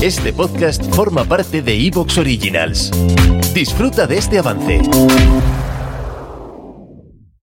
Este podcast forma parte de Evox Originals. Disfruta de este avance.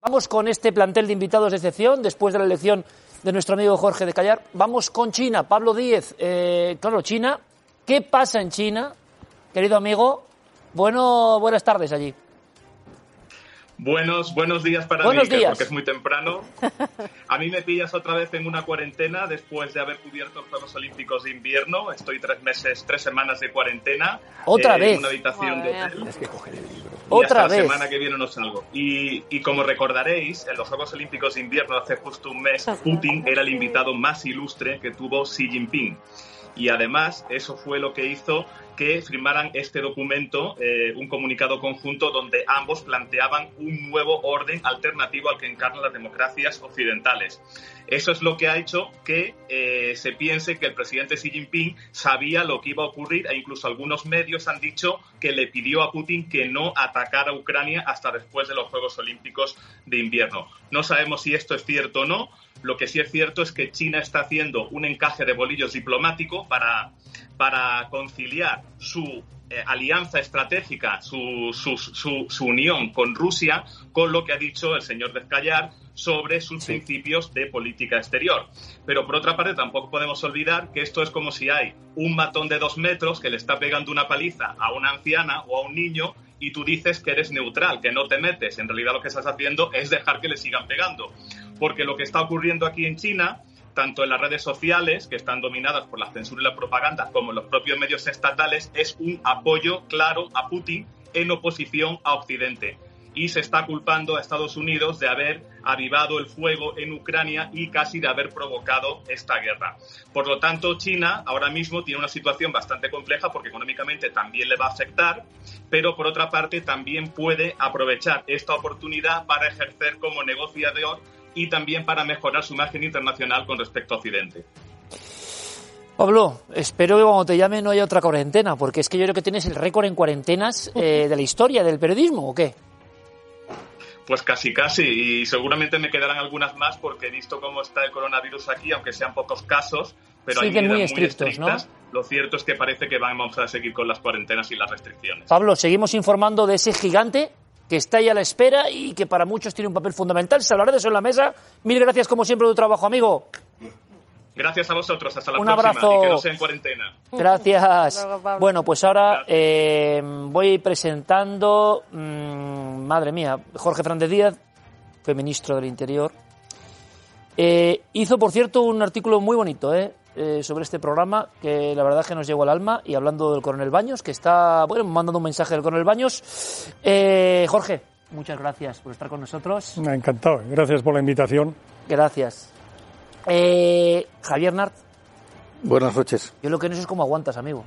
Vamos con este plantel de invitados de excepción después de la elección de nuestro amigo Jorge de Callar. Vamos con China. Pablo Díez, eh, claro, China. ¿Qué pasa en China, querido amigo? Bueno, buenas tardes allí. Buenos, buenos días para Buenos mí, días. porque es muy temprano. A mí me pillas otra vez en una cuarentena después de haber cubierto los Juegos Olímpicos de invierno. Estoy tres meses, tres semanas de cuarentena. ¿Otra eh, vez? En una habitación de Madre hotel. Y Otra hasta vez. La semana que viene no salgo. Y, y como recordaréis, en los Juegos Olímpicos de invierno hace justo un mes, Putin era el invitado más ilustre que tuvo Xi Jinping. Y además, eso fue lo que hizo que firmaran este documento, eh, un comunicado conjunto donde ambos planteaban un nuevo orden alternativo al que encarnan las democracias occidentales. Eso es lo que ha hecho que eh, se piense que el presidente Xi Jinping sabía lo que iba a ocurrir e incluso algunos medios han dicho que le pidió a Putin que no atacara a Ucrania hasta después de los Juegos Olímpicos de invierno. No sabemos si esto es cierto o no. Lo que sí es cierto es que China está haciendo un encaje de bolillos diplomático para, para conciliar su eh, alianza estratégica, su, su, su, su unión con Rusia, con lo que ha dicho el señor Descallar sobre sus principios de política exterior. Pero por otra parte, tampoco podemos olvidar que esto es como si hay un matón de dos metros que le está pegando una paliza a una anciana o a un niño y tú dices que eres neutral, que no te metes. En realidad lo que estás haciendo es dejar que le sigan pegando. Porque lo que está ocurriendo aquí en China tanto en las redes sociales, que están dominadas por la censura y la propaganda, como en los propios medios estatales, es un apoyo claro a Putin en oposición a Occidente. Y se está culpando a Estados Unidos de haber avivado el fuego en Ucrania y casi de haber provocado esta guerra. Por lo tanto, China ahora mismo tiene una situación bastante compleja porque económicamente también le va a afectar, pero por otra parte también puede aprovechar esta oportunidad para ejercer como negociador y también para mejorar su imagen internacional con respecto a Occidente. Pablo, espero que cuando te llame no haya otra cuarentena, porque es que yo creo que tienes el récord en cuarentenas eh, de la historia del periodismo, ¿o qué? Pues casi, casi, y seguramente me quedarán algunas más porque he visto cómo está el coronavirus aquí, aunque sean pocos casos, pero hay muy medidas estrictos. Lo cierto es que parece que vamos a seguir con las cuarentenas y las restricciones. Pablo, seguimos informando de ese gigante que está ahí a la espera y que para muchos tiene un papel fundamental. Se hablará de eso en la mesa. Mil gracias, como siempre, de tu trabajo, amigo. Gracias a vosotros, hasta la Un próxima abrazo. y que no sea en cuarentena. Gracias. Bueno, pues ahora eh, voy presentando, mm, madre mía, Jorge Fernández Díaz, fue ministro del Interior. Eh, hizo, por cierto, un artículo muy bonito eh, eh, sobre este programa, que la verdad que nos llegó al alma, y hablando del coronel Baños, que está, bueno, mandando un mensaje del coronel Baños. Eh, Jorge, muchas gracias por estar con nosotros. Encantado. Gracias por la invitación. Gracias. Eh, Javier Nart, Buenas noches. yo lo que no sé es cómo aguantas, amigo.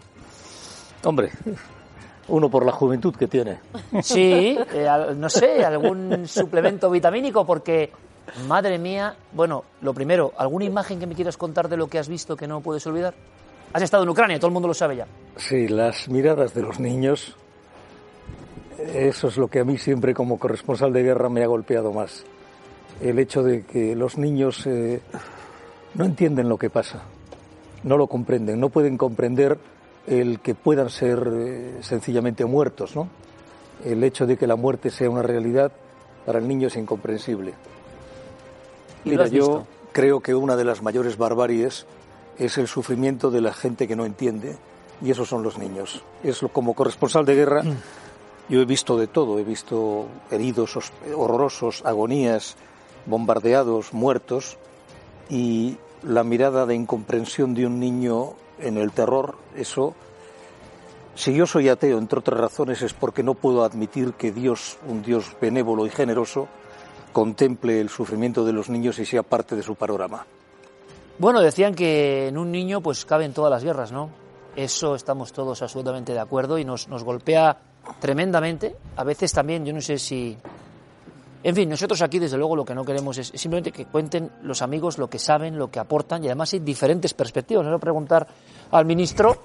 Hombre, uno por la juventud que tiene. Sí, eh, no sé, algún suplemento vitamínico, porque, madre mía, bueno, lo primero, ¿alguna imagen que me quieras contar de lo que has visto que no puedes olvidar? Has estado en Ucrania, todo el mundo lo sabe ya. Sí, las miradas de los niños, eso es lo que a mí siempre como corresponsal de guerra me ha golpeado más. El hecho de que los niños eh, no entienden lo que pasa, no lo comprenden, no pueden comprender el que puedan ser eh, sencillamente muertos, ¿no? El hecho de que la muerte sea una realidad para el niño es incomprensible. ¿Y lo Mira, has yo visto? creo que una de las mayores barbaries es el sufrimiento de la gente que no entiende, y esos son los niños. Es como corresponsal de guerra, Mm. yo he visto de todo, he visto heridos horrorosos, agonías, bombardeados, muertos, y la mirada de incomprensión de un niño en el terror, eso, si yo soy ateo, entre otras razones, es porque no puedo admitir que Dios, un Dios benévolo y generoso, contemple el sufrimiento de los niños y sea parte de su panorama. Bueno, decían que en un niño pues caben todas las guerras, ¿no? Eso estamos todos absolutamente de acuerdo y nos, nos golpea tremendamente. A veces también, yo no sé si... En fin, nosotros aquí desde luego lo que no queremos es simplemente que cuenten los amigos lo que saben, lo que aportan y además hay diferentes perspectivas. A preguntar al ministro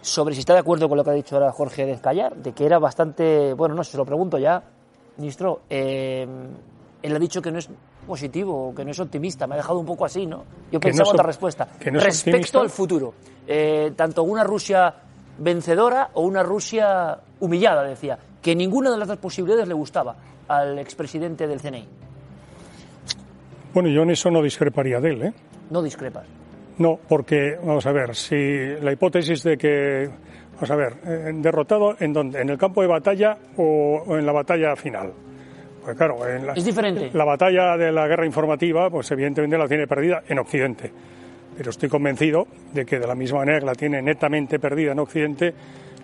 sobre si está de acuerdo con lo que ha dicho ahora Jorge Descallar, de que era bastante, bueno, no sé, se lo pregunto ya, ministro, eh, él ha dicho que no es positivo, que no es optimista, me ha dejado un poco así, ¿no? Yo no pensaba op- otra respuesta. no Respecto al futuro, eh, tanto una Rusia vencedora o una Rusia humillada, decía, que ninguna de las dos posibilidades le gustaba al expresidente del CNI. Bueno, yo en eso no discreparía de él, ¿eh? No discrepas. No, porque, vamos a ver, si la hipótesis de que, vamos a ver, eh, derrotado en dónde, en el campo de batalla o, o en la batalla final. Pues claro, en la, Es diferente. la batalla de la guerra informativa, pues evidentemente la tiene perdida en Occidente. Pero estoy convencido de que de la misma manera que la tiene netamente perdida en Occidente,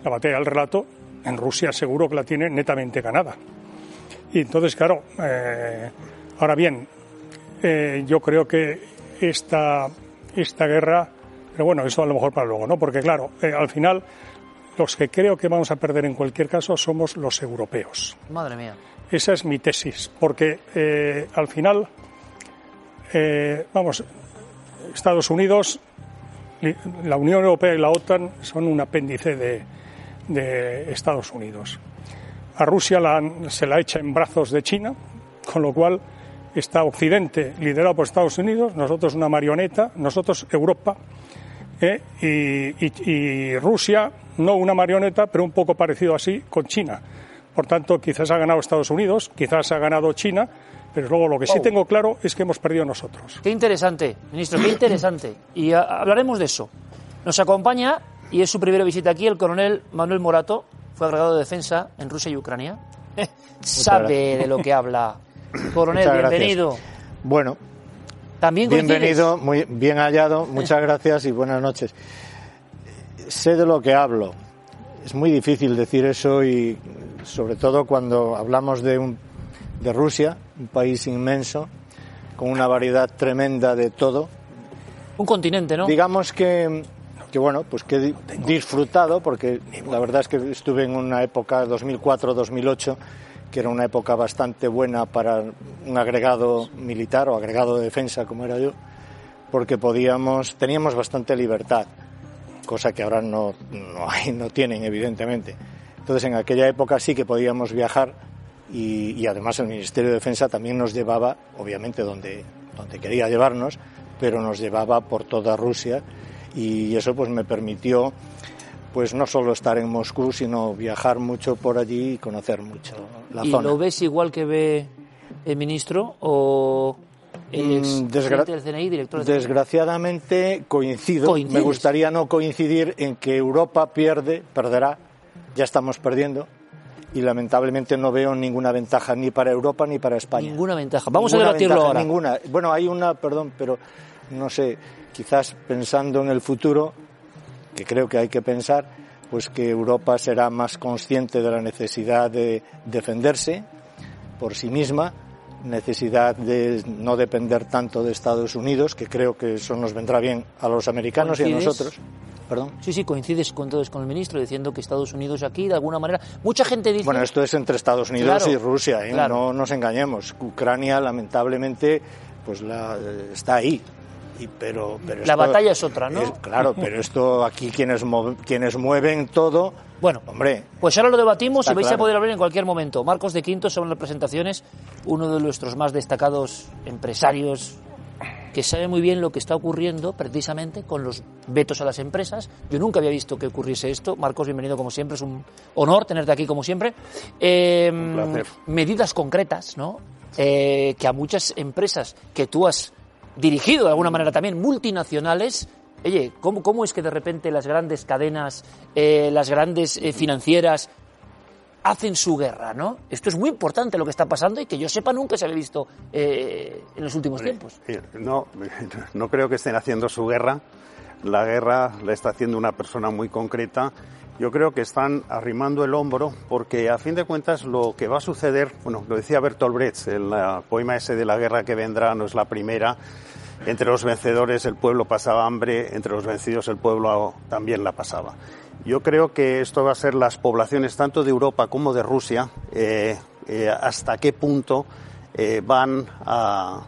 la batalla del relato, en Rusia seguro que la tiene netamente ganada. Y entonces, claro, eh, ahora bien, eh, yo creo que esta, esta guerra, pero bueno, eso a lo mejor para luego, ¿no? Porque claro, eh, al final los que creo que vamos a perder en cualquier caso somos los europeos. Madre mía. Esa es mi tesis, porque eh, al final, eh, vamos, Estados Unidos, la Unión Europea y la OTAN son un apéndice de, Estados Unidos. A Rusia se la echa en brazos de China, con lo cual está Occidente liderado por Estados Unidos, nosotros una marioneta, nosotros Europa, ¿eh? y Rusia no una marioneta, pero un poco parecido así con China. Por tanto, quizás ha ganado Estados Unidos, quizás ha ganado China, pero luego lo que sí Oh. tengo claro es que hemos perdido nosotros. Qué interesante, ministro, qué interesante. Y hablaremos de eso. Nos acompaña, y es su primera visita aquí, el coronel Manuel Morato, fue agregado de defensa en Rusia y Ucrania. Sabe de lo que habla. Coronel, bienvenido. Bueno, También bienvenido, muy bien hallado, muchas gracias y buenas noches. Sé de lo que hablo. Es muy difícil decir eso y sobre todo cuando hablamos de, un, de Rusia, un país inmenso, con una variedad tremenda de todo. Un continente, ¿no? Digamos que, que bueno, pues que he di- disfrutado, porque la verdad es que estuve en una época 2004-2008, que era una época bastante buena para un agregado militar o agregado de defensa, como era yo, porque podíamos, teníamos bastante libertad, cosa que ahora no, no hay, no tienen, evidentemente. Entonces, en aquella época sí que podíamos viajar y, y además el Ministerio de Defensa también nos llevaba, obviamente, donde, donde quería llevarnos, pero nos llevaba por toda Rusia y eso pues me permitió pues no solo estar en Moscú, sino viajar mucho por allí y conocer mucho la ¿Y zona. lo ves igual que ve el ministro o el Mm, ex desgra- del CNI, director del CNI? Desgraciadamente coincido. ¿Coincides? Me gustaría no coincidir en que Europa pierde, perderá, ya estamos perdiendo y lamentablemente no veo ninguna ventaja ni para Europa ni para España. Ninguna ventaja. Vamos Ninguna a debatirlo ventaja, ahora. Ninguna. Bueno, hay una, perdón, pero no sé, quizás pensando en el futuro, que creo que hay que pensar, pues que Europa será más consciente de la necesidad de defenderse por sí misma, necesidad de no depender tanto de Estados Unidos, que creo que eso nos vendrá bien a los americanos y a nosotros. Perdón. Sí, sí, coincides con todo con el ministro diciendo que Estados Unidos aquí, de alguna manera, mucha gente dice... Bueno, esto es entre Estados Unidos Claro, y Rusia, ¿eh? claro. no nos engañemos. Ucrania, lamentablemente, pues la, eh, está ahí. Y, pero, pero La esto batalla es otra, ¿no? claro, pero esto aquí quienes, mov- quienes mueven todo, Bueno, hombre, Pues ahora lo debatimos y vais a poder hablar en cualquier momento. Marcos de Quinto son las presentaciones, uno de nuestros más destacados empresarios que sabe muy bien lo que está ocurriendo precisamente con los vetos a las empresas. Yo nunca había visto que ocurriese esto. Marcos, bienvenido como siempre, es un honor tenerte aquí como siempre. Eh, placer. Medidas concretas, ¿no? Eh, que a muchas empresas que tú has dirigido de alguna manera también, multinacionales, Oye, ¿cómo, ¿cómo es que de repente las grandes cadenas, eh, las grandes eh, financieras hacen su guerra, ¿no? Esto es muy importante lo que está pasando y que yo sepa nunca se había visto eh, en los últimos tiempos. Eh, No, no creo que estén haciendo su guerra. La guerra la está haciendo una persona muy concreta. Yo creo que están arrimando el hombro porque a fin de cuentas lo que va a suceder, bueno, lo decía Bertolt Brecht, el poema ese de la guerra que vendrá no es la primera. Entre los vencedores el pueblo pasaba hambre, entre los vencidos el pueblo también la pasaba. Yo creo que esto va a ser las poblaciones tanto de Europa como de Rusia, eh, eh, hasta qué punto eh, van a,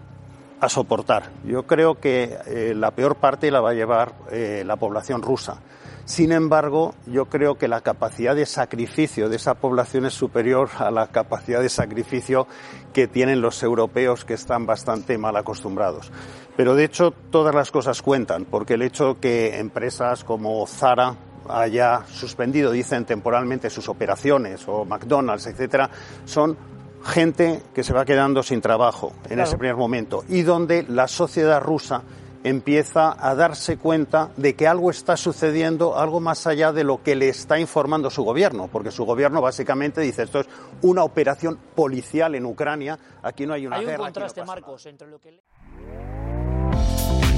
a soportar. Yo creo que eh, la peor parte la va a llevar eh, la población rusa. Sin embargo, yo creo que la capacidad de sacrificio de esa población es superior a la capacidad de sacrificio que tienen los europeos que están bastante mal acostumbrados. Pero de hecho todas las cosas cuentan, porque el hecho que empresas como Zara haya suspendido, dicen temporalmente, sus operaciones o McDonald's, etcétera, son gente que se va quedando sin trabajo en ese primer momento y donde la sociedad rusa empieza a darse cuenta de que algo está sucediendo, algo más allá de lo que le está informando su gobierno, porque su gobierno básicamente dice esto es una operación policial en Ucrania, aquí no hay una hay guerra. un contraste, Marcos, entre lo que...